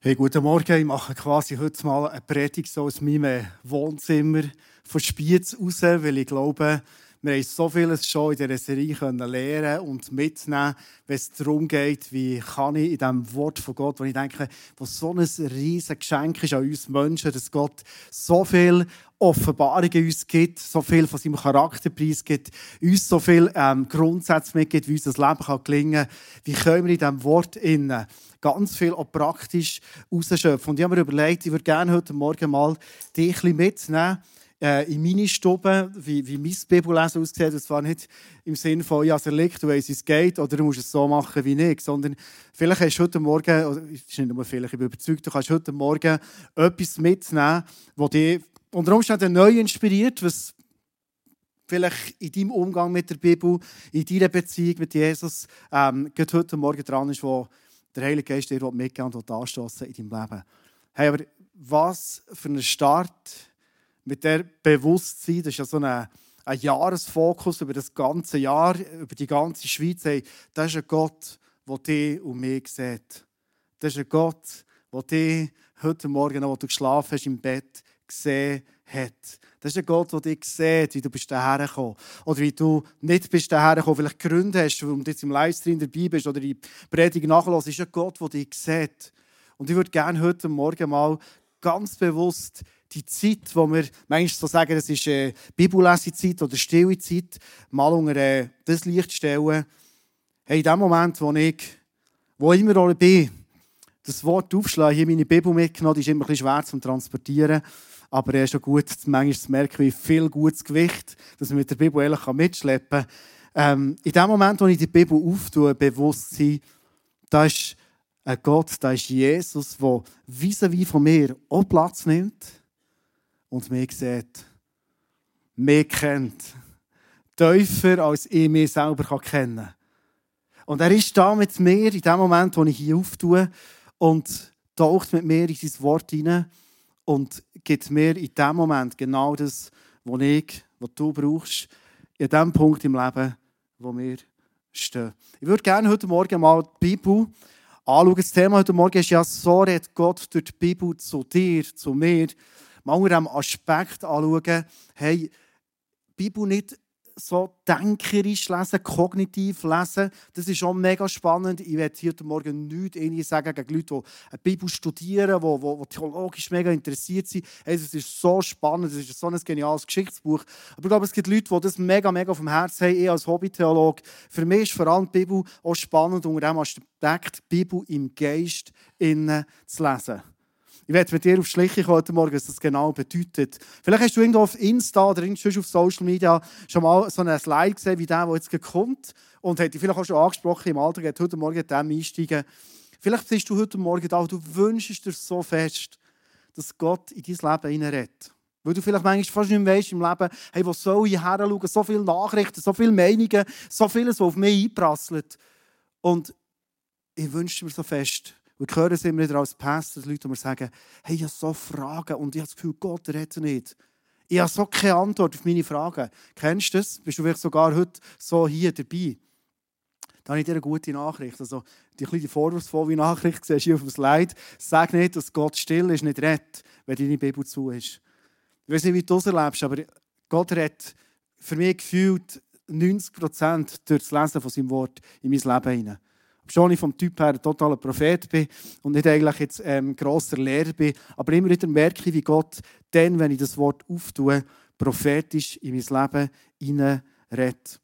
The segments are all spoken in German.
Hey, guten Morgen. Ich mache quasi heute mal eine Predigt so aus meinem Wohnzimmer von Spiez raus, weil ich glaube, wir haben so vieles schon in dieser Serie lernen und mitnehmen, wenn es darum geht, wie kann ich in diesem Wort von Gott, wo ich denke, was so ein riesiges Geschenk ist an uns Menschen, dass Gott so viel Offenbarungen uns gibt, so viel von seinem Charakterpreis gibt, uns so viel ähm, Grundsätze mitgibt, wie unser Leben kann gelingen kann. Wie können wir in diesem Wort innen ganz viel auch praktisch rausschöpfen? Und ich habe mir überlegt, ich würde gerne heute Morgen mal dich ein mitnehmen äh, in meine Stube, wie, wie mein Bibellesen aussieht. Und zwar nicht im Sinne von, ja, es erliegt, du weißt, es geht, oder du musst es so machen wie ich, sondern vielleicht hast du heute Morgen, oder ist nicht nur vielleicht, ich bin überzeugt, du kannst heute Morgen etwas mitnehmen, das dich unter Umständen neu inspiriert, was vielleicht in deinem Umgang mit der Bibel, in deiner Beziehung mit Jesus, ähm, heute Morgen dran ist, wo der Heilige Geist dir mitgeben und anstoßen in deinem Leben. Hey, aber was für ein Start mit der Bewusstsein, das ist ja so ein, ein Jahresfokus über das ganze Jahr, über die ganze Schweiz. Hey, das ist ein Gott, der dich und mich sieht. Das ist ein Gott, der dich heute Morgen, wo du geschlafen hast im Bett, gesehen hat. Das ist ein Gott, der dich sieht, wie du bist daher gekommen. Oder wie du nicht bist daher gekommen. Vielleicht Gründe hast, warum du jetzt im Livestream dabei bist oder die Predigt nachlässt. Das ist ein Gott, der dich sieht. Und ich würde gerne heute Morgen mal ganz bewusst die Zeit, wo wir manchmal so sagen, das ist eine Bibellesezeit oder stille Zeit, mal unter äh, das Licht stellen. Hey, in dem Moment, wo ich, wo immer auch bin, das Wort aufschlagen, hier meine Bibel mitgenommen, die ist immer ein bisschen schwer zu transportieren. Aber es ist schon gut, manchmal zu merken, wie viel gutes Gewicht dass man mit der Bibel ehrlich mitschleppen kann. Ähm, in dem Moment, wo ich die Bibel auftue, bewusst sein, da ist ein Gott, da ist Jesus, der vis-à-vis von mir auch Platz nimmt und mich sieht, mich kennt, tiefer als ich mich selber kennen kann. Und er ist da mit mir in dem Moment, wo ich hier auftue und taucht mit mir in sein Wort hinein und gibt mir in dem Moment genau das, was ich, was du brauchst, in dem Punkt im Leben, wo wir stehen. Ich würde gerne heute Morgen mal die Bibel anschauen. Das Thema heute Morgen ist ja, so redet Gott durch die Bibel zu dir, zu mir mal unter diesem Aspekt anschauen, hey, Bibel nicht so denkerisch lesen, kognitiv lesen. Das ist schon mega spannend. Ich werde heute Morgen nichts sagen gegen Leute, die eine Bibel studieren, die, die, die theologisch mega interessiert sind. Das ist so spannend, das ist so ein geniales Geschichtsbuch. Aber ich glaube, es gibt Leute, die das mega, mega dem Herzen haben. Ich als Hobbytheologe, für mich ist vor allem die Bibel auch spannend, unter dem Aspekt, die Bibel im Geist zu lesen. Ich werde mit dir auf Schliche heute Morgen, was das genau bedeutet. Vielleicht hast du irgendwo auf Insta oder irgendwo auf Social Media schon mal so einen Slide gesehen, wie der, der jetzt kommt. Und hat dich vielleicht auch schon angesprochen, im Alltag heute Morgen dem einsteigen. Vielleicht bist du heute Morgen da und du wünschst dir so fest, dass Gott in dein Leben hineinredet. Weil du vielleicht manchmal fast nicht mehr weißt im Leben, hey, wo soll ich her schauen? So viele Nachrichten, so viele Meinungen, so vieles, was auf mich einprasselt. Und ich wünsche mir so fest, und ich höre es immer wieder als Pastor, Leute, die mir sagen, hey, ich habe so Fragen und ich habe das Gefühl, Gott redet nicht. Ich habe so keine Antwort auf meine Fragen. Kennst du das? Bist du vielleicht sogar heute so hier dabei? Da habe ich dir eine gute Nachricht. Also, die kleine vorwurfsvolle Nachricht siehst du hier auf dem Slide. Sag nicht, dass Gott still ist, nicht redet, wenn deine Bibel zu ist. Ich weiß nicht, wie du das erlebst, aber Gott redet für mich gefühlt 90 Prozent durch das Lesen von seinem Wort in mein Leben hinein schon ich vom Typ her ein totaler Prophet bin und nicht eigentlich jetzt ähm, grosser Lehrer bin, aber immer wieder merke ich, wie Gott dann, wenn ich das Wort auftue, prophetisch in mein Leben hineinredet.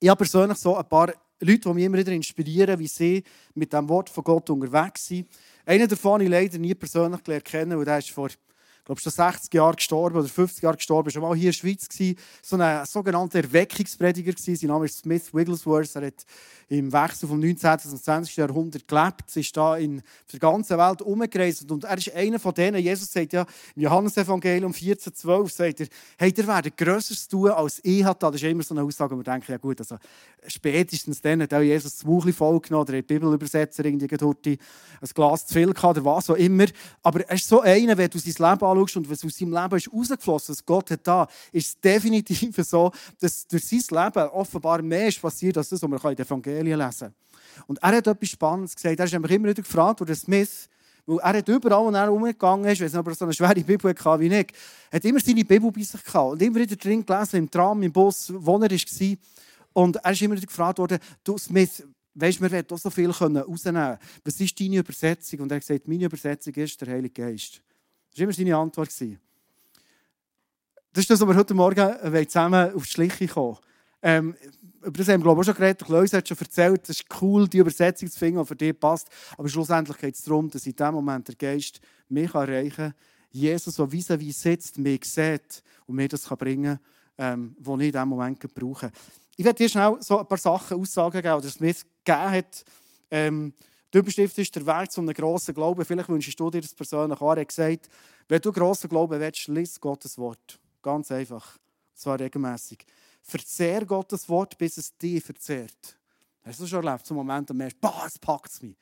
Ich habe persönlich so ein paar Leute, die mich immer wieder inspirieren, wie sie mit dem Wort von Gott unterwegs sind. Einen davon habe ich leider nie persönlich gelernt kennen, weil der ist vor glaube schon 60 Jahre gestorben oder 50 Jahre gestorben, schon mal hier in der Schweiz gewesen, so ein sogenannter Erweckungsprediger gewesen. Sein Name ist Smith Wigglesworth. Er hat im Wechsel vom 19. zum 20. Jahrhundert gelebt, ist da in der ganzen Welt umgereist und er ist einer von denen. Jesus sagt ja im Johannesevangelium 14,12 sagt er, hey, ihr werdet Größeres tun als ich hatte. Das ist immer so eine Aussage, wo man denkt, ja gut, also spätestens dann hat auch Jesus das Mauchli vollgenommen oder der Bibelübersetzer irgendwie ein Glas zu viel gehabt oder was auch immer. Aber er ist so einer, wenn du sein Leben anschaust und was aus seinem Leben ist rausgeflossen, was Gott hat da, ist es definitiv so, dass durch sein Leben offenbar mehr ist passiert, als das, was man in den Evangelien lesen kann. Und er hat etwas Spannendes gesagt. Er ist immer wieder gefragt, oder Smith, Weil er hat überall, wo er umgegangen ist, wenn es aber so eine schwere Bibel hatte wie ich, hat immer seine Bibel bei sich gehabt. Und immer wieder drin gelesen, im Tram, im Bus, wo er war. Und er ist immer wieder gefragt worden, du Smith, weißt, wir wollen auch so viel rausnehmen. Was ist deine Übersetzung? Und er hat gesagt, meine Übersetzung ist der Heilige Geist. Das war immer seine Antwort. Das ist das, was wir heute Morgen zusammen auf die Schliche kommen. Ähm, über das haben wir glaube ich, auch schon geredet. Leute hat schon erzählt, es ist cool, die Übersetzung zu finden, die für dich passt. Aber schlussendlich geht es darum, dass in diesem Moment der Geist mich erreichen kann. Jesus, der vis wie sitzt, mich sieht und mir das bringen kann, ähm, was ich in diesem Moment brauche. Ich werde dir schnell so ein paar Sachen, Aussagen geben, die es mir gegeben hat. Ähm, die Überschrift ist der Weg zu einem grossen Glauben. Vielleicht wünschst du dir das persönlich auch. Er hat gesagt, wenn du grossen Glauben willst, lies Gottes Wort. Ganz einfach. Und zwar regelmäßig. Verzehr Gottes Wort, bis es dich verzehrt. Hast du schon erlebt, so Moment, und merkst, boah, es packt mich.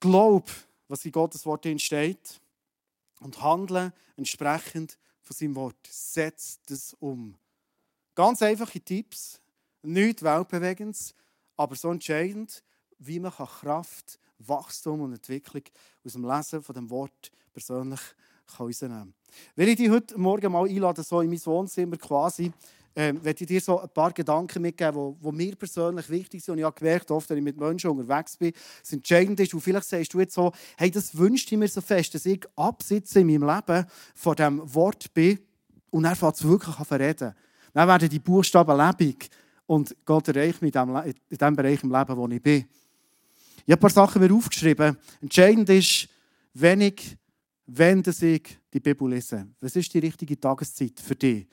Glaub, was in Gottes Wort entsteht und handle entsprechend von seinem Wort. Setz das um. Ganz einfache Tipps, nichts weltbewegendes, aber so entscheidend, wie man Kraft, Wachstum und Entwicklung aus dem Lesen von dem Wort persönlich rausnehmen kann. Wenn ich dich heute Morgen mal einlade, so in mein Wohnzimmer quasi, äh, werde ich dir so ein paar Gedanken mitgeben, die, mir persönlich wichtig sind. Und ich habe gemerkt, oft, wenn ich mit Menschen unterwegs bin, das Entscheidende ist, und vielleicht sagst du jetzt so, hey, das wünscht ich mir so fest, dass ich absitze in meinem Leben von diesem Wort bin und er fängt wirklich verreden. Dann werden die Buchstaben lebendig und Gott erreicht mich in dem, in dem Bereich im Leben, wo ich bin. Ich habe ein paar Sachen mir aufgeschrieben. Entscheidend ist, wenn ich wenn ich die Bibel lese. Was ist die richtige Tageszeit für dich?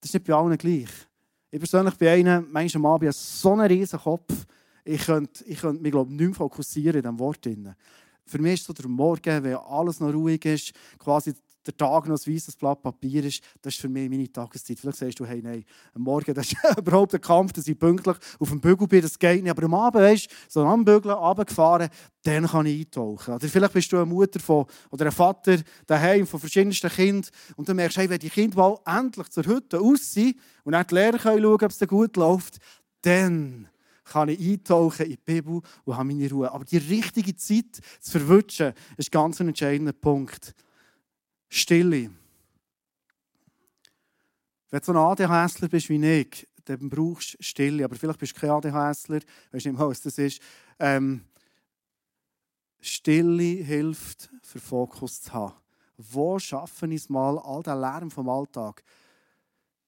Das ist nicht bei allen gleich. Ich persönlich bin einer, manchmal am Abend so einen riesen Kopf, ich könnte, ich könnte mich glaube nicht mehr fokussieren in diesem Wort. Für mich ist so der Morgen, wenn alles noch ruhig ist, quasi der Tag noch ein weißes Blatt Papier ist, das ist für mich meine Tageszeit. Vielleicht sagst du, hey, nein, am Morgen das ist überhaupt ein Kampf, dass ich pünktlich auf dem Bügel bin, das geht nicht. Aber am Abend, weißt du, so am Bügeln, runtergefahren, dann kann ich eintauchen. Oder vielleicht bist du eine Mutter von, oder ein Vater daheim von verschiedensten Kindern und dann merkst du, hey, wenn die Kinder mal endlich zur Hütte aussehen und dann die Lehrer können ob es gut läuft, dann kann ich eintauchen in die Bibel und habe meine Ruhe. Aber die richtige Zeit zu verwünschen, ist ganz ein entscheidender Punkt. Stille. Wenn du so ein ADHSler bist wie ich, dann brauchst du Stille. Aber vielleicht bist du kein ADHSler, weißt nicht mal, was das ist. Ähm, Stille hilft, für Fokus zu haben. Wo schaffe ich es mal, all den Lärm vom Alltag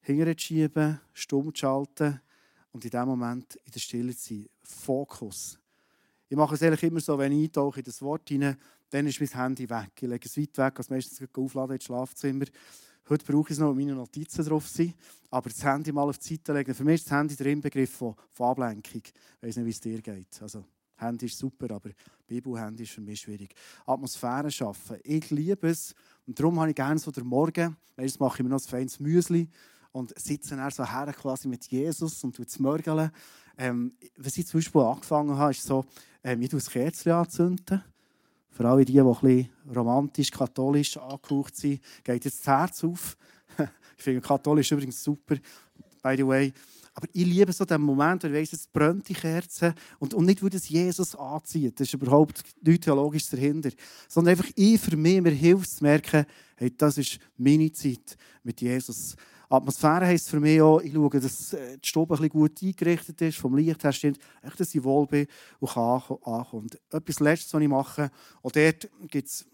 hinterzuschieben, stumm zu schalten und in dem Moment in der Stille zu sein? Fokus. Ich mache es eigentlich immer so, wenn ich in das Wort hinein, dann ist mein Handy weg. Ich lege es weit weg, als meistens aufladen ins Schlafzimmer. Heute brauche ich es noch, weil meine Notizen drauf sind. Aber das Handy mal auf die Seite legen. Für mich ist das Handy der Inbegriff von, von Ablenkung. Ich weiß nicht, wie es dir geht. Also, Handy ist super, aber Bibel-Handy ist für mich schwierig. Atmosphäre schaffen. Ich liebe es. Und darum habe ich gerne so den Morgen. Meistens mache ich mir noch ein feines Müsli und sitze dann so her quasi mit Jesus und mörgeln. Ähm, was ich zum Beispiel angefangen habe, ist so, ähm, ich das Kerzchen anzünden. Für alle die, die romantisch, katholisch angehaucht sind, geht jetzt das Herz auf. ich finde katholisch übrigens super, by the way. Aber ich liebe so den Moment, wo ich weiss, es brennt die Kerze und, und nicht, weil das Jesus anzieht. Das ist überhaupt nichts Theologisches dahinter. Sondern einfach ich für mich, mir hilft zu merken, hey, das ist meine Zeit mit Jesus. Atmosphäre heisst für mich auch, ich schaue, dass äh, die Stube ein gut eingerichtet ist, vom Licht her stimmt, dass ich wohl bin und kann ankommen. Etwas Letztes, was ich mache, und dort gibt es,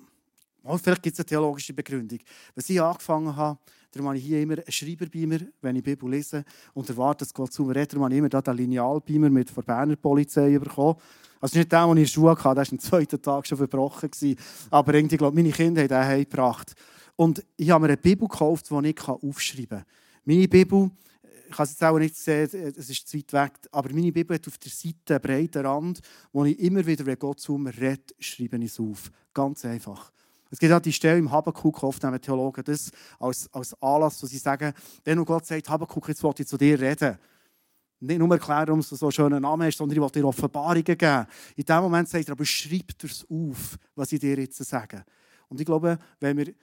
vielleicht gibt es eine theologische Begründung. Was ich angefangen habe, darum habe ich hier immer einen Schreiber bei mir, wenn ich Bibel lese und erwarte, dass Gott zu mir redet. Darum habe ich immer den Linealbeamer mit der Berner Polizei bekommen. Also nicht der, den ich in der Schule hatte, der war am zweiten Tag schon verbrochen. Aber irgendwie, glaube meine Kinder haben den heimgebracht. Und ich habe mir eine Bibel gekauft, die ich aufschreiben kann. Meine Bibel, ich kann es jetzt auch nicht sehen, es ist zu weit weg, aber meine Bibel hat auf der Seite einen breiten Rand, wo ich immer wieder, wenn Gott zu mir redet, schreibe ich es auf. Ganz einfach. Es gibt auch die Stelle im Habakkuk, oft nehmen Theologen das als, als Anlass, wo sie sagen, wenn Gott sagt, Habakkuk, jetzt will ich zu dir reden. Nicht nur erklären, warum du so einen schönen Namen hast, sondern ich will dir Offenbarungen geben. In dem Moment sagt er, aber schreib es auf, was ich dir jetzt sage. Und ich glaube, wenn wir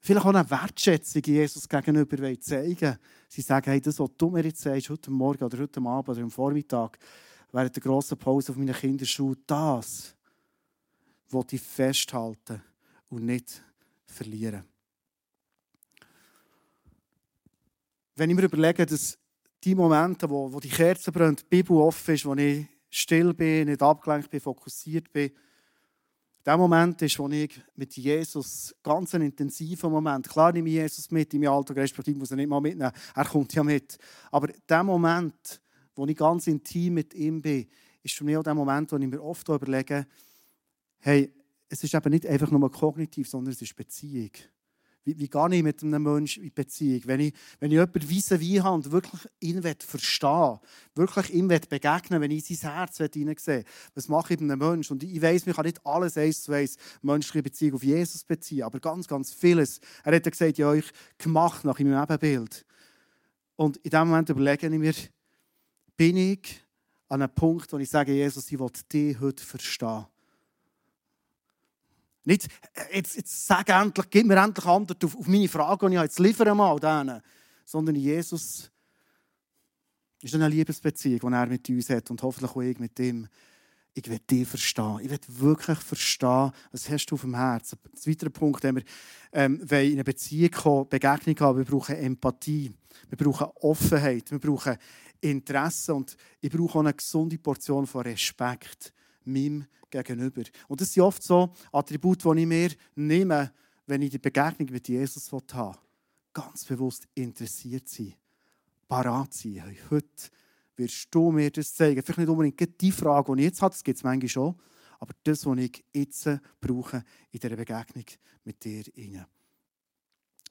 vielleicht auch eine Wertschätzung Jesus gegenüber zeigen Sie sagen, hey, das, was du mir jetzt sagst, heute Morgen oder heute Abend oder am Vormittag, während der grossen Pause auf meiner Kinderschule, das wollte ich festhalten und nicht verlieren. Wenn ich mir überlege, dass die Momente, wo, wo die Kerze brennt, die Bibel offen ist, wo ich still bin, nicht abgelenkt bin, fokussiert bin, der Moment ist, wo ich mit Jesus ganz ein intensiver Moment, klar nehme ich Jesus mit in meinem Alltag, respektive muss er nicht mal mitnehmen, er kommt ja mit. Aber der Moment, wo ich ganz intim mit ihm bin, ist für mich auch der Moment, wo ich mir oft überlege, hey, es ist eben nicht einfach nur kognitiv, sondern es ist Beziehung. Wie, wie gehe ich mit einem Menschen in Beziehung? Wenn ich, wenn ich jemanden weise wie habe und wirklich ihn verstehen wirklich ihm begegnen wenn ich sein Herz hineinsehen was mache ich mit einem Menschen? Und ich weiß, man kann nicht alles eins zu eins menschliche Beziehung auf Jesus beziehen, aber ganz, ganz vieles. Er hat gesagt, ja, euch gemacht nach meinem Ebenbild. Und in dem Moment überlege ich mir, bin ich an einem Punkt, wo ich sage, Jesus, ich will dich heute verstehen. Nicht, äh, jetzt, jetzt sag endlich, gib mir endlich Antwort auf, auf meine Frage, die ich jetzt liefere mal denen. Sondern Jesus ist eine Liebesbeziehung, die er mit uns hat und hoffentlich auch ich mit ihm. Ich will dich verstehen. Ich will wirklich verstehen, was hast du auf dem Herzen. Ein zweiter Punkt, wenn wir ähm, in eine Beziehung kommen, Begegnung haben, wir brauchen Empathie, wir brauchen Offenheit, wir brauchen Interesse und ich brauche auch eine gesunde Portion von Respekt meinem gegenüber. Und das sind oft so Attribute, die ich mir nehme, wenn ich die Begegnung mit Jesus haben Ganz bewusst interessiert sein, parat sein. Heute wirst du mir das zeigen. Vielleicht nicht unbedingt die Frage, die ich jetzt habe, das gibt es manchmal schon, aber das, was ich jetzt brauche in dieser Begegnung mit dir.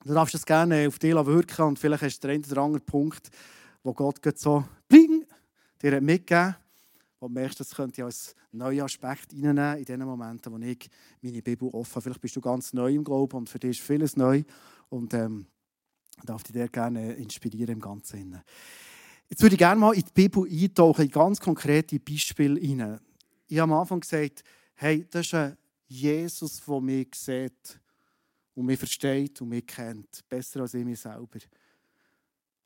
Du darfst das gerne auf dich wirken und vielleicht hast du den einen oder anderen Punkt, wo Gott so bling, dir mitgegeben wo du merkst, das könnte ich als neuen Aspekt reinnehmen in den Momenten, wo ich meine Bibel offen habe. Vielleicht bist du ganz neu im Glauben und für dich ist vieles neu und ähm, darf dich dir gerne inspirieren im Ganzen. Jetzt würde ich gerne mal in die Bibel eintauchen, in ganz konkrete Beispiele hinein. Ich habe am Anfang gesagt, hey, das ist ein Jesus, der mich sieht und mich versteht und mich kennt, besser als ich mich selber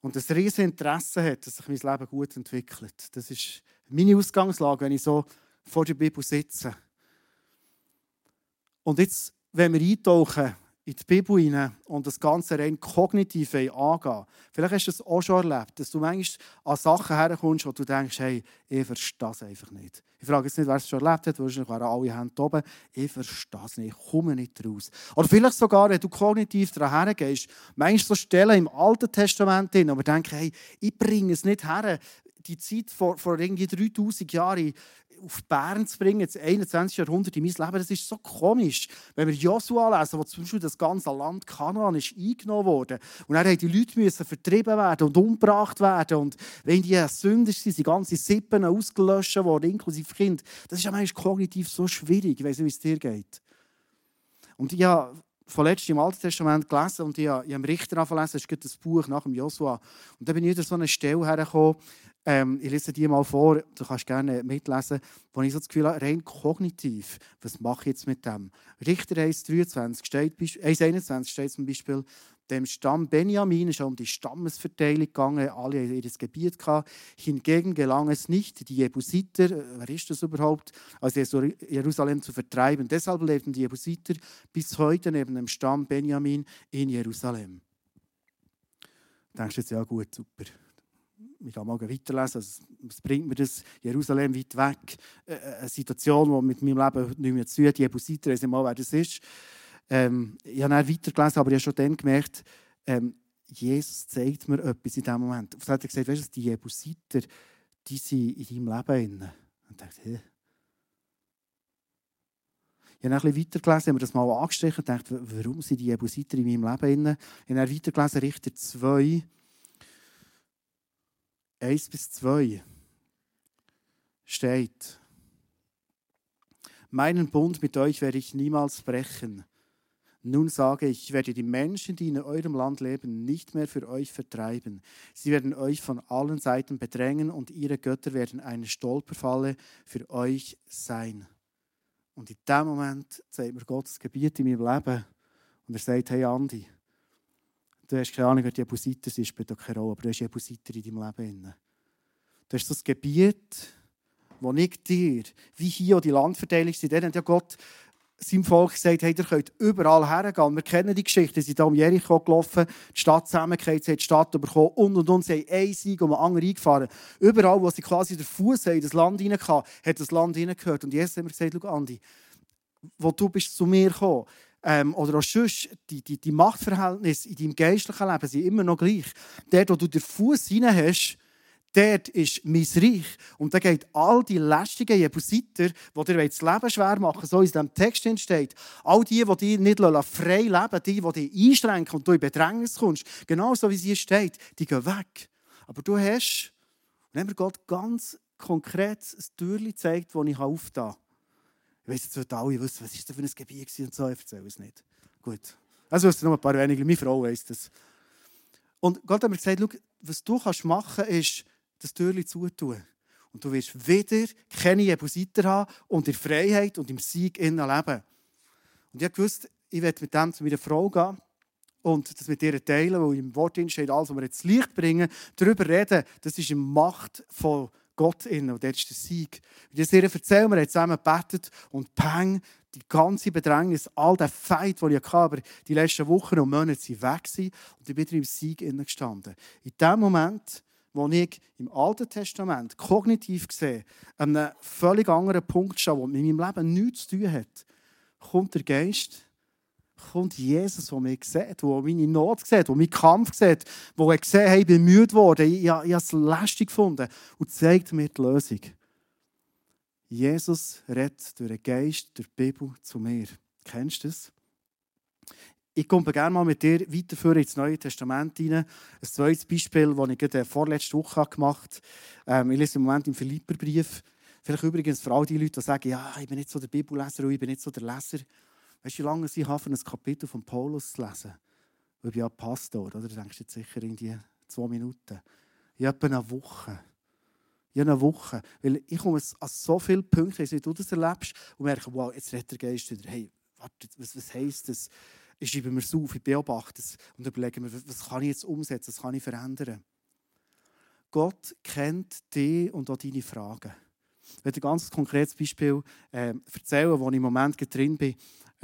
und ein riesiges Interesse hat, dass sich mein Leben gut entwickelt. Das ist meine Ausgangslage, wenn ich so vor der Bibel sitze. Und jetzt, wenn wir eintauchen in die Bibel hinein und das Ganze rein kognitiv angehen. Vielleicht hast du es auch schon erlebt, dass du manchmal an Sachen herkommst, wo du denkst, hey, ich verstehe das einfach nicht. Ich frage jetzt nicht, wer es schon erlebt hat, wahrscheinlich waren alle Hände oben. Ich verstehe es nicht, ich komme nicht raus. Oder vielleicht sogar, wenn du kognitiv hergehst, manchmal so Stellen im Alten Testament hin, aber denke, hey, ich bringe es nicht her, die Zeit vor, vor irgendwie 3000 Jahren auf Bern zu bringen, das 21. Jahrhundert in mein Leben, das ist so komisch. Wenn wir Josua lesen, wo zum Beispiel das ganze Land Kanaan ist eingenommen wurde und dann mussten die Leute müssen vertrieben werden und umgebracht werden und wenn die Sünder sind, die ganze Sippen ausgelöscht worden, inklusive Kind. Das ist ja manchmal kognitiv so schwierig. Ich weiß nicht, wie es dir geht. Und ich habe vorletzt im Alten Testament gelesen und ich habe, ich habe Richter angefangen das ist das Buch nach dem Josua. Und da bin ich wieder so eine Stelle hergekommen, ähm, ich lese dir mal vor, du kannst gerne mitlesen, wo ich so das Gefühl habe, rein kognitiv, was mache ich jetzt mit dem? Richter 1,23 steht, 1,21 steht zum Beispiel, dem Stamm Benjamin ist um die Stammesverteilung gegangen, alle haben ihr Gebiet gehabt. Hingegen gelang es nicht, die Jebusiter, äh, wer ist das überhaupt, aus Jerusalem zu vertreiben. Deshalb lebten die Jebusiter bis heute neben dem Stamm Benjamin in Jerusalem. Da denkst du jetzt, ja gut, super ich kann mal weiterlesen, also, was bringt mir das? Jerusalem weit weg, äh, äh, eine Situation, die mit meinem Leben nicht mehr zu tun hat. Die Jebusiter, ich mal, wer das ist. Ähm, ich habe dann weitergelesen, aber ich habe schon dann gemerkt, ähm, Jesus zeigt mir etwas in diesem Moment. Auf hat er gesagt, weißt du, die Jebusiter, die sind in deinem Leben drin. Und ich dachte, hä? Ich habe ein bisschen weitergelesen, habe mir das mal angestrichen und dachte, warum sind die Jebusiter in meinem Leben drin? Ich habe dann weitergelesen, Richter 2, 1 bis 2 steht, meinen Bund mit euch werde ich niemals brechen. Nun sage ich, ich werde die Menschen, die in eurem Land leben, nicht mehr für euch vertreiben. Sie werden euch von allen Seiten bedrängen und ihre Götter werden eine Stolperfalle für euch sein. Und in dem Moment zeigt mir Gottes Gebiet in meinem Leben und er sagt, hey Andi, Du hast keine Ahnung, wer die Jebusiter sind, spielt auch keine Rolle, aber du hast Jebusiter in deinem Leben. Du hast das Gebiet, wo ich dir, wie hier die Landverteilung sind, dann hat ja Gott seinem Volk gesagt, hey, ihr könnt überall hergehen. Wir kennen die Geschichte, sie sind da um Jericho gelaufen, die Stadt zusammengekehrt, sie haben die Stadt bekommen und und und, sie haben einen Sieg um den anderen eingefahren. Überall, wo sie quasi den Fuß in das Land reinkamen, hat das Land hineingehört. Und Jesus hat mir gesagt, schau Andi, wo du bist zu mir gekommen, ähm, oder auch sonst, die, die, die Machtverhältnisse in deinem geistlichen Leben sind immer noch gleich. Dort, wo du den Fuß hinein hast, dort ist mein Reich. Und da geht all die lästigen Jebusiter, die dir das Leben schwer machen, so in diesem Text steht, all die, die dich nicht frei leben die, die dich einschränken und du in Bedrängnis kommst, genauso wie sie steht, die gehen weg. Aber du hast, wenn mir Gott ganz konkret ein Türchen gezeigt, das ich auftan kann. Ich weiß jetzt nicht alle wissen, was ist das für ein Gebiet und so, ich erzähle es nicht. Gut. Also wissen noch ein paar wenige, meine Frau weiss das. Und Gott hat mir gesagt, was du machen kannst, ist, das Türchen zutun. Und du wirst wieder keine Jebusiter haben und in Freiheit und im Sieg innen leben. Und ich wusste, ich werde mit dem zu meiner Frau gehen und das mit ihr teilen, weil im Wort steht, alles, was wir ins Licht bringen, darüber reden, das ist in Macht von Gott innen und dort ist der Sieg. Und ich ihr erzählen, wir haben zusammen gebetet und Peng, die ganze Bedrängnis, all der Feind, den ich hatte, aber die letzten Wochen und Monate sind weg und ich bin wieder im Sieg innen gestanden. In dem Moment wo ich im Alten Testament kognitiv gesehen an einem völlig anderen Punkt stehe, der mit meinem Leben nichts zu tun hat, kommt der Geist, kommt Jesus, der mich sieht, der meine Not sieht, der meinen Kampf sieht, der er gesehen hat, ich bin müde geworden, ich, ich, ich habe es lästig gefunden und zeigt mir die Lösung. Jesus redet durch den Geist, durch die Bibel zu mir. Kennst du das? Ich komme gerne mal mit dir weiterführen ins Neue Testament hinein. Ein zweites Beispiel, das ich gerade vorletzte Woche gemacht habe. Ähm, ich lese im Moment im Philipperbrief. Vielleicht übrigens für all die Leute, die sagen, ja, ich bin nicht so der Bibelleser und ich bin nicht so der Leser. Weißt du, wie lange ich habe, für ein Kapitel von Paulus zu lesen? Weil ich bin ja Pastor, oder? Du denkst jetzt sicher in die zwei Minuten. Ich habe eine Woche. Ich habe eine Woche. Weil ich komme an so viele Punkte, wie du das erlebst, und merke, wow, jetzt redet der Geist wieder. Hey, warte, was, was heisst das? ich schreibe mir es auf, ich beobachte es und überlege mir, was kann ich jetzt umsetzen, was kann ich verändern. Gott kennt dich und auch deine Fragen. Ich werde ein ganz konkretes Beispiel äh, erzählen, wo ich im Moment drin bin.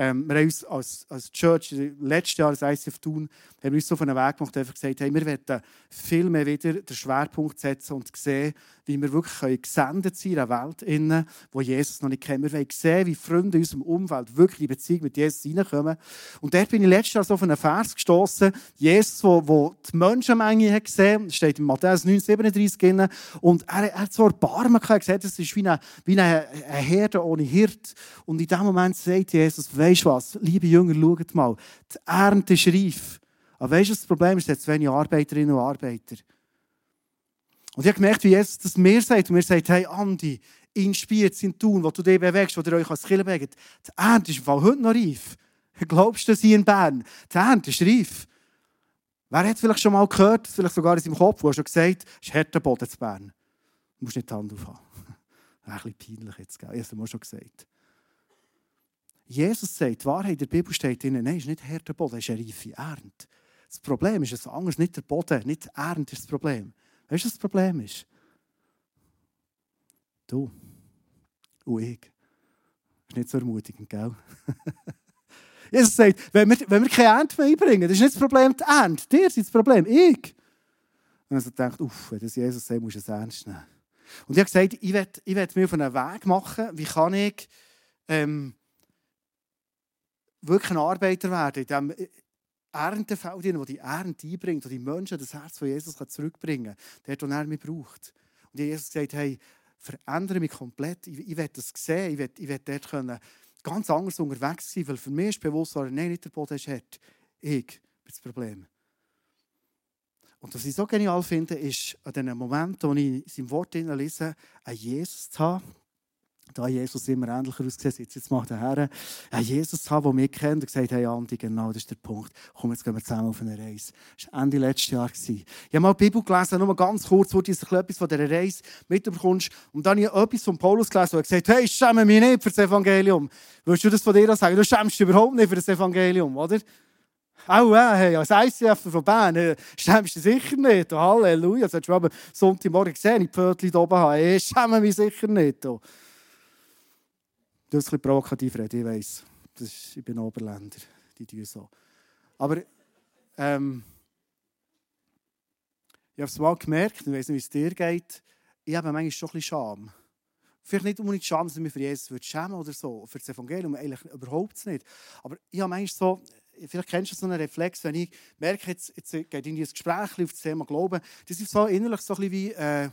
Ähm, wir haben uns als, als Church letztes Jahr als ICF Thun haben wir uns so auf einen Weg gemacht, einfach gesagt, hey, wir wollen viel mehr wieder den Schwerpunkt setzen und sehen, wie wir wirklich gesendet sind in einer Welt, in wo Jesus noch nicht kennt. Wir wollen sehen, wie Freunde in unserem Umfeld wirklich in Beziehung mit Jesus hineinkommen. Und dort bin ich letztes Jahr so auf einen Vers gestoßen, Jesus, wo, wo die Menschenmenge hat gesehen, steht in Matthäus 9,37 drin, und er, er hat so Erbarmen gehabt, gesagt, das ist wie eine, wie eine, eine Herde ohne Hirt. Und in dem Moment sagt Jesus, weisst du was, liebe Jünger, schaut mal, die Ernte ist reif. Aber weißt du, das Problem ist, es zu wenig Arbeiterinnen und Arbeiter. Und ich habe gemerkt, wie Jesus das mir sagt. Und mir sagt, hey Andi, in Spiez, in Thun, wo du dich bewegst, wo ihr euch als Kirche bewegt, die Ernte ist im Fall heute noch reif. Glaubst du das hier in Bern? Die Ernte ist reif. Wer hat vielleicht schon mal gehört, vielleicht sogar in seinem Kopf, wo er schon gesagt es ist harter Boden zu Bern. Du musst nicht die Hand aufhaben. Ein bisschen peinlich jetzt, gell? Ich habe es schon gesagt. Jesus sagt, die Wahrheit in der Bibel steht drin, nein, es ist nicht harter Boden, es ist eine reife Ernte. Das Problem ist es anders, nicht der Boden, nicht die Ernte ist das Problem. Weißt du, was das Problem ist? Du und ich. Das ist nicht so ermutigend, gell? Jesus sagt, wenn wir, wenn wir keine Ernte mehr einbringen, das ist nicht das Problem die Ernte. Dir ist das Problem, ich. Und dann denkt, uff, wenn das Jesus sagt, muss ich es ernst nehmen. Und ich habe gesagt, ich will, ich mir auf einen Weg machen, wie kann ich ähm, wirklich ein Arbeiter werden, in diesem Erntefeld, wo die Ernte einbringt, wo die Menschen das Herz von Jesus zurückbringen kann, dort, wo er mich braucht. Und Jesus gesagt, hey, verändere mich komplett, ich, ich will das sehen, ich will, ich will dort können ganz anders unterwegs sein, weil für mich ist bewusst, nein, nicht der Boden hart, ich bin das Problem. Und was ich so genial finde, ist an den Momenten, wo ich in seinem Wort lese, einen Jesus zu haben, da Jesus immer ähnlicher ausgesehen, jetzt, jetzt der Herr, ja, Jesus haben, der mich kennt, und gesagt, hey Andi, genau, das ist der Punkt. Komm, jetzt gehen wir zusammen auf eine Reise. Das war Ende letztes Jahr. Ich habe mal die Bibel gelesen, nur ganz kurz, wo du etwas von dieser Reise mitbekommst. Und dann habe ich etwas von Paulus gelesen, wo er gesagt hey, schäme mich nicht für das Evangelium. Willst du das von dir sagen? Du schämst dich überhaupt nicht für das Evangelium, oder? Auch äh, hey, als ICF von Bern äh, schämst du sicher nicht. Oh, Halleluja. Das hast du aber Sonntagmorgen gesehen, ich die Pfötchen oben habe. Ich schäme mich sicher nicht. Oh. Das ist ein bisschen provokativ reden, ich ist, ich bin Oberländer, die tun so. Aber ähm, ich habe es mal gemerkt, ich weiß nicht, wie es dir geht, ich habe manchmal schon ein bisschen Scham. Vielleicht nicht unbedingt Scham, dass ich mich für Jesus schämen oder so, für das Evangelium, eigentlich überhaupt nicht. Aber ich habe manchmal so, vielleicht kennst du so einen Reflex, wenn ich merke, jetzt, jetzt geht irgendwie ein Gespräch auf das Thema Glauben, das ist so innerlich so ein bisschen wie... Äh,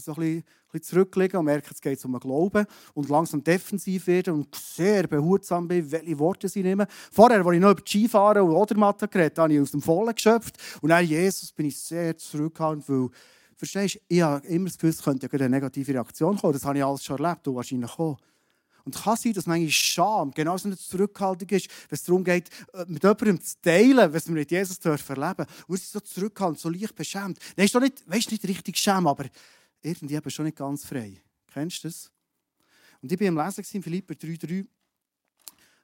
so ein bisschen, ein zurücklegen und merke, es geht um den Glauben und langsam defensiv werden und sehr behutsam bin, welche Worte sie nehmen. Vorher, als ich noch über Skifahren und Odermatte geredet habe, habe ich aus dem Vollen geschöpft und dann Jesus bin ich sehr zurückhaltend, weil verstehst, ich habe immer das Gefühl, es könnte eine negative Reaktion kommen. Das habe ich alles schon erlebt, du wahrscheinlich auch. Und es kann sein, dass manchmal Scham genauso eine Zurückhaltung ist, wenn es darum geht, äh, mit jemandem zu teilen, was wir mit Jesus dürfen erleben. Und wir sind so zurückhaltend, so leicht beschämt. Nein, ist doch nicht, weißt, nicht richtig schämen, aber irgendwie eben schon nicht ganz frei. Kennst du das? Und ich war am Lesen in Philipper 3,3.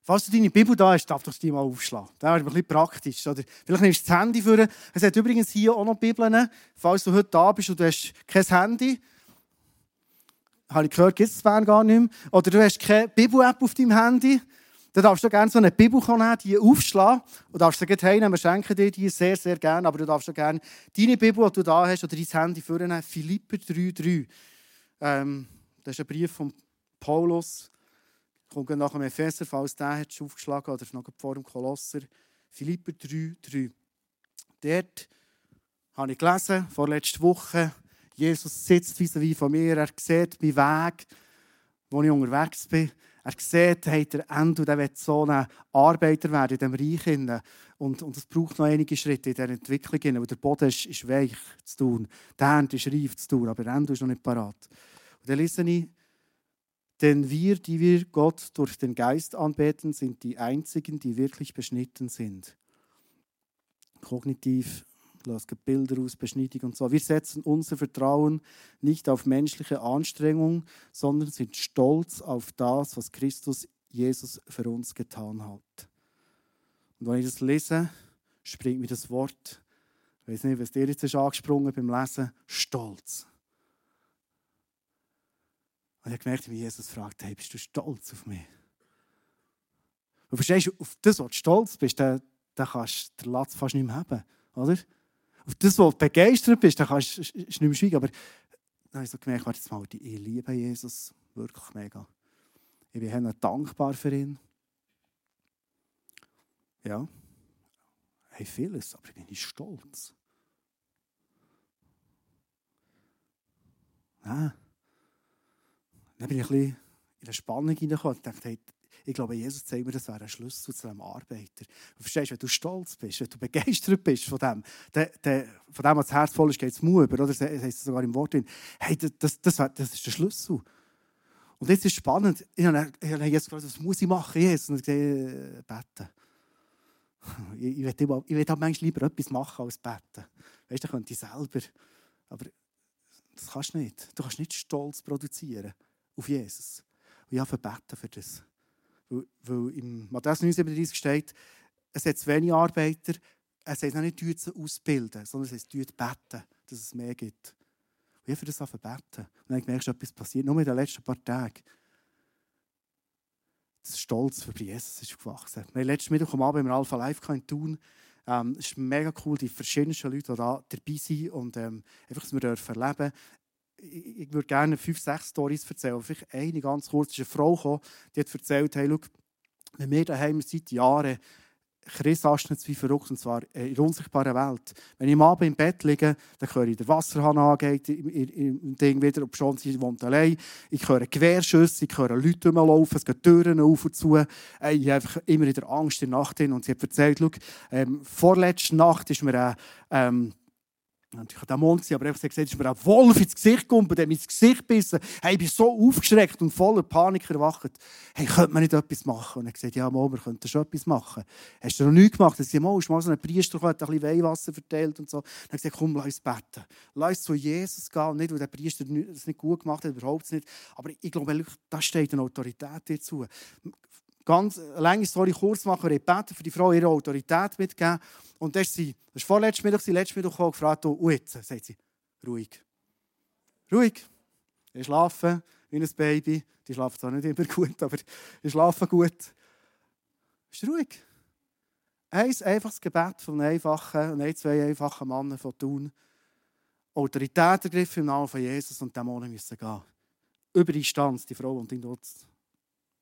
Falls du deine Bibel da hast, darfst du die mal aufschlagen. Das wäre ein bisschen praktisch. Oder vielleicht nimmst du das Handy für. Es hat übrigens hier auch noch Bibeln. Falls du heute da bist und du hast kein Handy, habe ich gehört, gibt es gar nicht mehr. Oder du hast keine Bibel-App auf deinem Handy, dann darfst du gerne so eine Bibel nehmen, die aufschlagen und darfst sie gleich. Wir schenken dir die sehr, sehr gerne. Aber du darfst auch gerne deine Bibel, die du da hast, oder dein Handy vornehmen. Philipper 3,3. Ähm, das ist ein Brief von Paulus. Kommt nach dem Epheser, falls der hat aufgeschlagen oder noch vor dem Kolosser. Philipper 3,3. Dort habe ich gelesen, vorletzte Woche, Jesus sitzt vis-à-vis von mir, er sieht meinen Weg, wo ich unterwegs bin. Er sieht, hey, der Endo der will so ein Arbeiter werden in diesem Reich. Und, und es braucht noch einige Schritte in dieser Entwicklung. Weil der Boden ist, ist weich zu tun, der Hand ist reif zu tun, aber der Endo ist noch nicht parat. Und dann lese ich, denn wir, die wir Gott durch den Geist anbeten, sind die Einzigen, die wirklich beschnitten sind. Kognitiv Lass Bilder aus, Beschneidung und so. Wir setzen unser Vertrauen nicht auf menschliche Anstrengung, sondern sind stolz auf das, was Christus Jesus für uns getan hat. Und wenn ich das lese, springt mir das Wort, ich weiß nicht, was dir jetzt ist angesprungen beim Lesen, stolz. Und ich habe gemerkt, wie Jesus fragt, hey, bist du stolz auf mich? Und verstehst du, auf das, was du stolz bist, dann kannst du den Latz fast nicht mehr haben, oder? Auf das, was du begeistert bist, dann kannst du nicht mehr schweigen. Aber dann habe ich so gemerkt, warte mal, ich liebe Jesus wirklich mega. Ich bin dankbar für ihn. Ja, hey, vieles, aber ich bin nicht stolz. Ja. Dann bin ich ein bisschen in eine Spannung hineingekommen und dachte, hey, ich glaube, Jesus zeigt mir, das wäre ein Schlüssel zu einem Arbeiter. Du verstehst, wenn du stolz bist, wenn du begeistert bist von dem, der, der, von dem, was das Herz voll ist, geht es Mut über. Oder? Das heißt sogar im Wort drin. Hey, das, das, das, ist der Schlüssel. Und jetzt ist es spannend. Ich habe, ich Jesus gefragt, was muss ich machen, Jesus? Und ich habe beten. Ich, ich will, ich will halt manchmal lieber etwas machen als beten. Weißt du, dann könnte ich selber. Aber das kannst du nicht. Du kannst nicht Stolz produzieren auf Jesus. Und ich habe beten für das. Weil, im Matthäus 9,37 steht, es hat zu wenig Arbeiter, es heißt nicht, sie ausbilden, sondern es heißt, beten, dass es mehr gibt. Ich habe das angefangen beten. Und dann merkst du, etwas passiert. Nur in den letzten paar Tagen. Das Stolz für Jesus ist gewachsen. Wir haben letzten Mittwoch am Abend im Alpha Live in Thun. Ähm, es ist mega cool, die verschiedensten Leute, die da dabei sind und ähm, einfach, dass wir dürfen erleben ich, ich würde gerne fünf, sechs Storys erzählen. Vielleicht eine ganz kurz. Eine Frau die hat erzählt, hey, schau, wenn wir daheim seit Jahren Christasten wie verrückt, und zwar in der unsichtbaren Welt. Wenn ich am Abend im Bett liege, dann höre ich den Wasserhahn angehen, im Ding wieder, ob schon sie wohnt allein. Ich höre Querschüsse, ich höre Leute rumlaufen, es gehen Türen auf und zu. Ich habe einfach immer wieder Angst in der Nacht hin. Und sie hat erzählt, schau, ähm, vorletzte Nacht ist mir ein, ähm, Natürlich war Dämon, aber einfach gesagt, ist mir ein Wolf ins Gesicht gekommen, der mir ins Gesicht bissen. Hey, ich bin so aufgeschreckt und voller Panik erwacht. Hey, könnte man nicht etwas machen? Und er gesagt, ja, mal, wir könnten schon etwas machen. Hast du noch nichts gemacht? Er sagt, mal, ist mal so ein Priester, hat ein bisschen Weihwasser verteilt und so. Und er gesagt, komm, lass uns beten. Lass uns zu Jesus gehen. Nicht, weil der Priester das nicht gut gemacht hat, überhaupt nicht. Aber ich glaube, da steht eine Autorität dazu. Ganz lange Story kurz machen, wir für die Frau ihre Autorität mitgeben. Und dann ist sie, das war vorletztes Mittwoch, sie letztes Mittwoch gekommen, gefragt, und jetzt, sagt sie, ruhig. Ruhig. Ich schlafe wie ein Baby. Die schlafen zwar nicht immer gut, aber ich schlafe gut. Ist ruhig. Ein einfaches Gebet von einem einfachen, ein, zwei einfachen Männern von Thun. Autorität ergriffen im Namen von Jesus und Dämonen müssen gehen. Über die Stanz, die Frau und ihn dort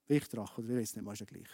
Wichtrach, oder ich weiß nicht, ist ja gleich.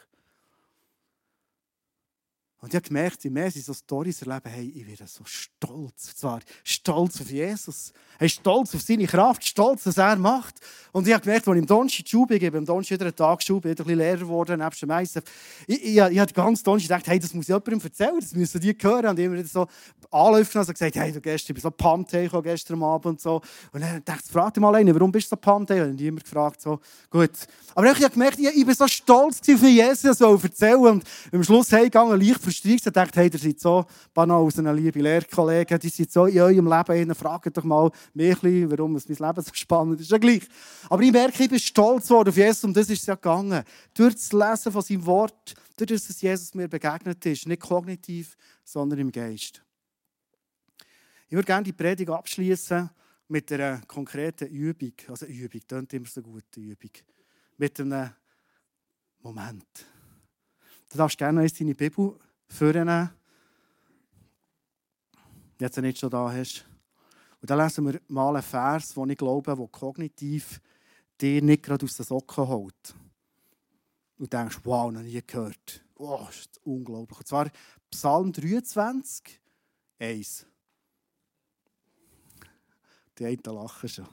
Und ich habe gemerkt, je mehr sie so Storys erleben, hey, ich werde so stolz. Zwar stolz auf Jesus, hey, stolz auf seine Kraft, stolz, was er macht. Und ich habe gemerkt, als ich im Donnerstag Schule bin, im Donnerstag wieder einen Tag Schule, bin, ein bisschen Lehrer geworden, nebst dem Meister. Ich, ich, ich, ich habe ganz Donnerstag gedacht, hey, das muss ich jemandem erzählen, das müssen die hören. Und ich immer so anläufen und gesagt, hey, du gestern, ich bin so pumped gestern Abend und so. Und dann dachte ich, frag dich mal einen, warum bist du so pumped Und ich immer gefragt, so, gut. Aber ich habe gemerkt, ich, ich bin so stolz auf Jesus, so erzählen. Und am Schluss heimgegangen, leicht verstreicht und dachte, hey, ihr seid so banal aus einer liebe Lehrkollegen, die sind so in eurem Leben, fragt doch mal mich warum mein Leben so spannend ist. Ja gleich. Aber ich merke, ich bin stolz geworden auf Jesus und das ist es ja gegangen. Durch das Lesen von seinem Wort, durch das, dass Jesus mir begegnet ist. Nicht kognitiv, sondern im Geist. Ich würde gerne die Predigt abschließen mit einer konkreten Übung. Also Übung, klingt immer so gut, Übung. Mit einem Moment. Du darfst gerne noch deine Bibel vornehmen. Jetzt nicht schon da hast. Und dann lesen wir mal einen Vers, den ich glaube, der kognitiv dir nicht gerade aus den Socken holt. Und du denkst, wow, noch nie gehört. Oh, das ist unglaublich. Und zwar Psalm 23, 1. Die einen lachen schon.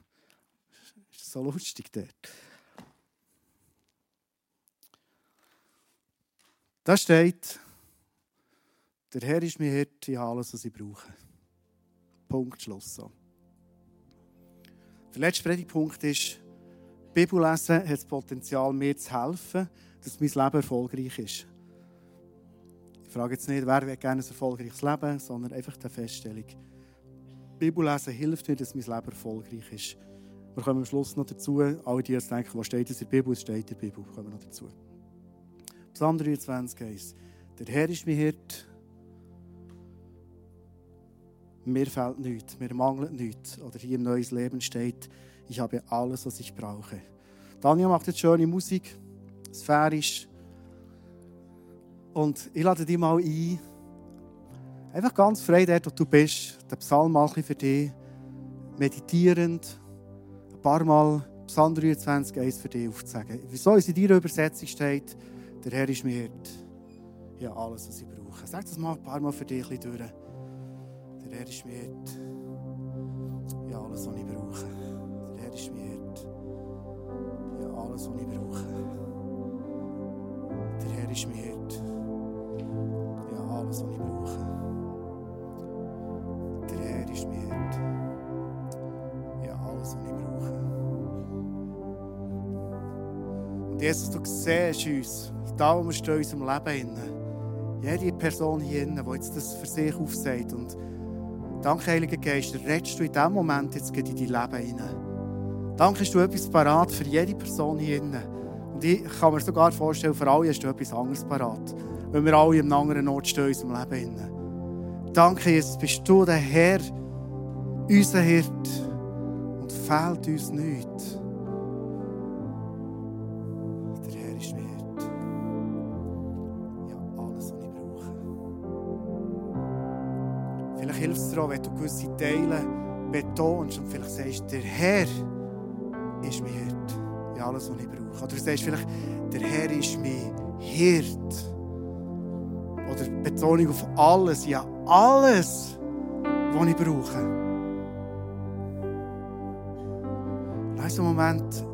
Ist so lustig dort. Da steht, der Herr ist mir Hirte, ich habe alles, was ich brauche. Punkt, Schluss. So. Der letzte Predigtpunkt ist, Bibel lesen hat das Potenzial, mir zu helfen, dass mein Leben erfolgreich ist. Ich frage jetzt nicht, wer gerne ein erfolgreiches Leben, sondern einfach die Feststellung. Bibel lesen hilft mir, dass mein Leben erfolgreich ist. Wir kommen am Schluss noch dazu. Alle, die jetzt denken, was steht in der Bibel, es steht in der Bibel, kommen noch dazu. Psalm 23 heißt, der Herr ist mein Hirt, mir fehlt nichts, mir mangelt nichts. Oder hier im Neues Leben steht, ich habe alles, was ich brauche. Daniel macht jetzt schöne Musik, sphärisch. Und ich lade dich mal ein, einfach ganz frei dort, wo du bist, den Psalm mal für dich, meditierend, ein paar Mal Psalm 23, 1 für dich aufzusagen. Wieso es in deiner Übersetzung steht, der Herr ist mir Hirt. Ja, alles, was ich brauche. Sag das mal ein paar Mal für dich ein bisschen durch. Der Herr ist mir Ja, alles, was ich brauche. Der Herr ist mir Ja, alles, was ich brauche. Der Herr ist mir Ja, alles, was ich brauche. Jesus, du siehst uns, da wo wir stehen in unserem Leben. Jede Person hier, die jetzt das für sich aufsagt und Danke, Heiliger Geist, redest du in diesem Moment jetzt in dein Leben hinein. Danke, hast du etwas parat für jede Person hier drin. Und ich kann mir sogar vorstellen, für alle hast du etwas anderes parat. Wenn wir alle im anderen Ort stehen in unserem Leben hinein. Danke, Jesus, bist du der Herr, unser Hirt. Und fehlt uns nichts. Betonst und vielleicht sagst, der Herr ist mein Hirt. Ja, alles, was ich brauche. Oder du sagst vielleicht, der Herr ist mein Hirt. Oder Betonung auf alles. Ja, alles, was ich brauche. Lass einen Moment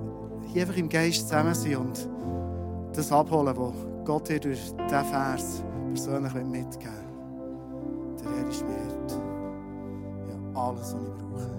hier einfach im Geist zusammen sein und das abholen, was Gott dir durch diesen Vers persönlich mitgeben will. Der Herr ist mir alles, was ich brauche.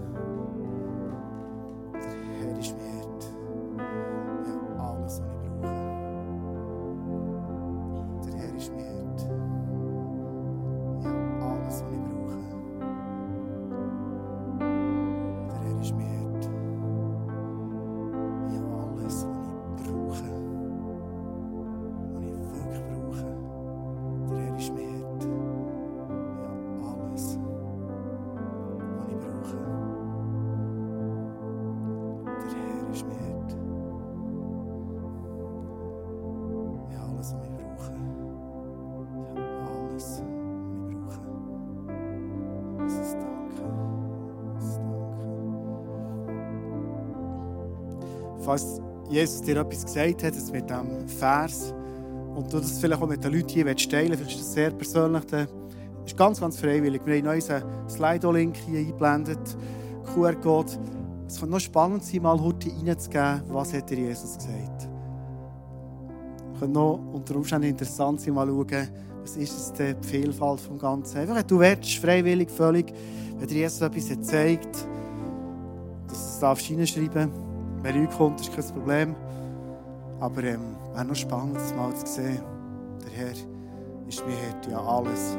Jesus dir etwas gesagt hat, das mit diesem Vers, und du das vielleicht auch mit den Leuten hier teilen vielleicht ist das sehr persönlich, dann ist ganz, ganz freiwillig. Wir haben unseren Slido-Link hier eingeblendet, QR-Code. Es kann noch spannend sein, mal heute reinzugeben, was hat dir Jesus gesagt. Es könnte noch unter Umständen interessant sein, mal schauen, was ist es die Vielfalt vom Ganzen. Einfach, du willst, freiwillig, völlig, wenn dir Jesus etwas hat gezeigt, dass du es reinschreiben darfst. Wenn nichts kommt, ist kein Problem. Aber ähm, wäre noch spannend, das mal zu sehen. Der Herr ist mir Herr, ja alles,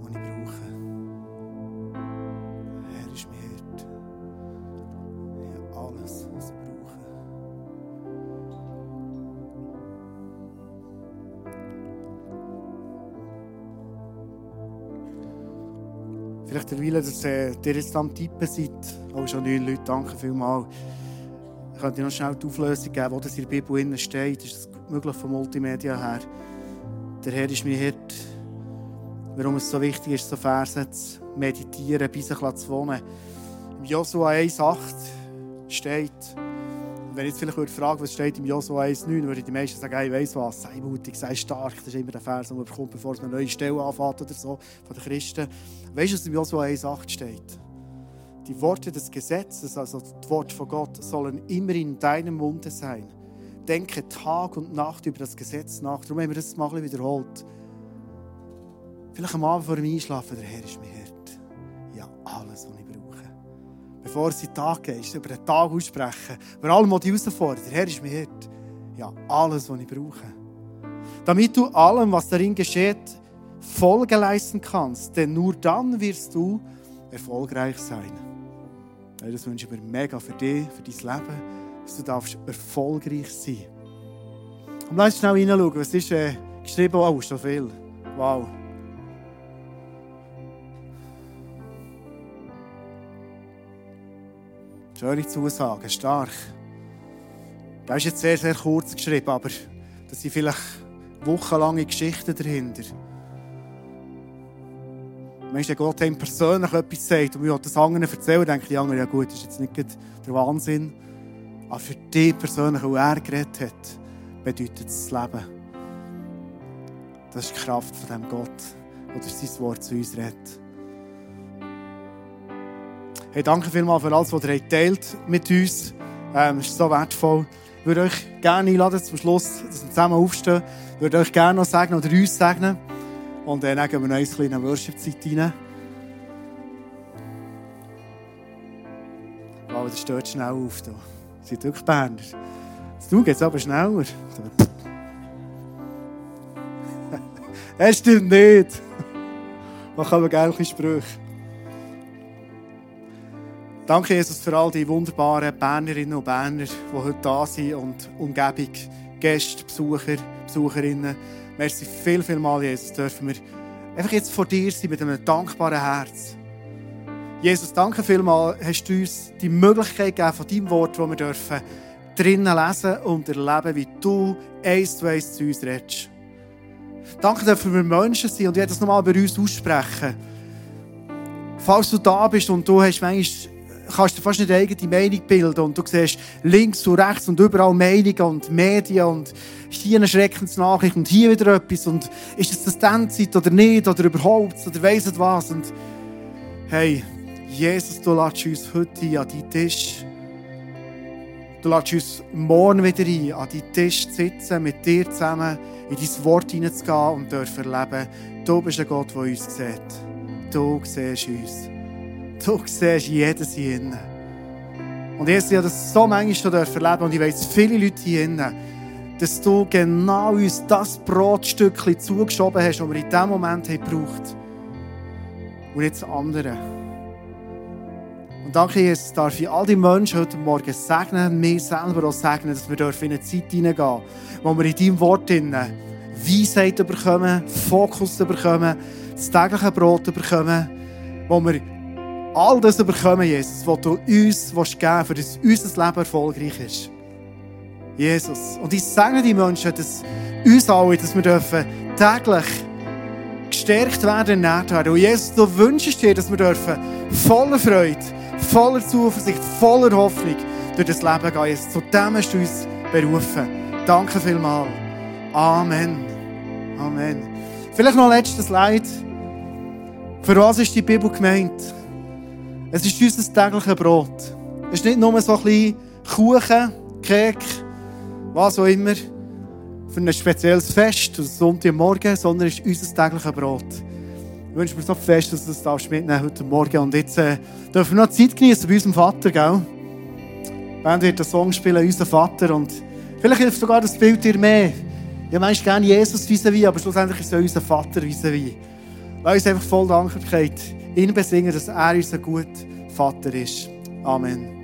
was ich brauche. Der Herr ist mir Herr. Ja, alles, was ich brauche. Vielleicht derweil, dass äh, ihr jetzt am Tippen seid, auch schon neun Leute, danke vielmals. Ich könnte noch schnell die Auflösung geben, wo das in der Bibel steht. Ist das möglich von Multimedia her? Der Herr ist mir Hirt. Warum es so wichtig ist, so Verse zu meditieren, bis ich zu wohnen. Im Josua 1,8 steht, wenn ich jetzt vielleicht würde fragen, was steht im Josua 1,9, würde die meisten sagen, ich weiss was, sei mutig, sei stark. Das ist immer der Vers, den man bekommt, bevor es eine neue Stelle anfängt oder so, von den Christen. Weißt du, was im Josua 1,8 steht? Die Worte des Gesetzes, also die Worte von Gott, sollen immer in deinem Munde sein. Denke Tag und Nacht über das Gesetz nach. Darum haben wir das mal wiederholt. Vielleicht am Abend vor dem Einschlafen, der Herr ist mir Hirt. Ja, alles, was ich brauche. Bevor es in den Tag geht, über den Tag aussprechen, über allem, dich herausfordert. Der Herr ist mir Hirt. Ja, alles, was ich brauche. Damit du allem, was darin geschieht, Folge leisten kannst. Denn nur dann wirst du erfolgreich sein. Das wünsche ich mir mega für dich, für dein Leben, dass du darfst erfolgreich sein Und lass uns schnell hineinschauen, was ist äh, geschrieben? Oh, so viel. Wow. Schöne Zusage, stark. Das ist jetzt sehr, sehr kurz geschrieben, aber das sind vielleicht wochenlange Geschichten dahinter. Wenn Gott einem persönlich etwas sagt und mir das anderen erzählen, denke die anderen, ja gut, das ist jetzt nicht der Wahnsinn. Aber für dich persönlich, wo er geredet hat, bedeutet das Leben. Das ist die Kraft von dem Gott, der sein Wort zu uns redet. Hey, danke vielmals für alles, was ihr teilt mit uns. Ähm, ist so wertvoll. Ich würde euch gerne einladen, zum Schluss, dass wir zusammen aufstehen. Ich würde euch gerne noch sagen oder uns segnen. Und dann gehen wir noch eine kleine Worship-Zeit rein. Wow, das steht schnell auf. Da. Das sind wirklich Berner. Du geht aber schneller. Es stimmt nicht. Man kann gerne ein Sprüche. Danke, Jesus, für all die wunderbaren Bernerinnen und Berner, die heute da sind und Umgebung, Gäste, Besucher, Besucherinnen. Merci viel, viel mal, Jesus, dürfen wir einfach jetzt vor dir sein mit einem dankbaren Herz. Jesus, danke vielmal, hast du uns die Möglichkeit gegeben von deinem Wort, das wir dürfen drinnen lesen und erleben, wie du eins zu eins zu uns redest. Danke dürfen wir Menschen sein und ich werde das nochmal bei uns aussprechen. Falls du da bist und du hast manchmal kannst du fast nicht eine eigene Meinung bilden und du siehst links und rechts und überall Meinungen und Medien und hier eine Schreckensnachricht und hier wieder etwas und ist das dann Zeit oder nicht oder überhaupt oder weiss nicht was und hey, Jesus, du lässt uns heute an deinen Tisch. Du lässt uns morgen wieder ein, an deinen Tisch zu sitzen, mit dir zusammen in dein Wort hineinzugehen und dürfen erleben, du bist ein Gott, der uns sieht. Du siehst uns. Du siehst jedes hier innen. Und Jesus, ich habe das so manchmal erleben und ich weiß, viele Leute hier innen, dass du genau uns das Brotstückchen zugeschoben hast, das wir in diesem Moment haben gebraucht Und jetzt andere. Und danke, Jesus, darf ich all die Menschen heute Morgen segnen, mir selber auch segnen, dass wir in eine Zeit hineingehen, wo wir in deinem Wort Weisheit bekommen, Fokus bekommen, das tägliche Brot bekommen, wo wir all das bekommen, Jesus, was du uns geben willst, für das unser Leben erfolgreich ist. Jesus. Und ich sage die Menschen, dass uns alle, dass wir dürfen täglich gestärkt werden, ernährt werden. Und Jesus, du wünschst dir, dass wir dürfen voller Freude, voller Zuversicht, voller Hoffnung durch das Leben gehen. Jesus, zu dem hast du uns berufen. Danke vielmals. Amen. Amen. Vielleicht noch ein letztes Leid. Für was ist die Bibel gemeint? Es ist unser tägliches Brot. Es ist nicht nur so ein bisschen Kuchen, Kek, was auch immer, für ein spezielles Fest, das Sonntagmorgen, sondern es ist unser tägliches Brot. Ich wünsche mir so fest, dass du das mitnehmen heute Morgen. Und jetzt äh, dürfen wir noch Zeit genießen bei unserem Vater, gell? Band wird den Song spielen, unser Vater. Und vielleicht hilft sogar das Bild dir mehr. Ja, meinst gerne Jesus vis-à-vis, aber schlussendlich ist es unser Vater vis-à-vis. Weil uns einfach voll Dankbarkeit ihn besingen, dass er unser guter Vater ist. Amen.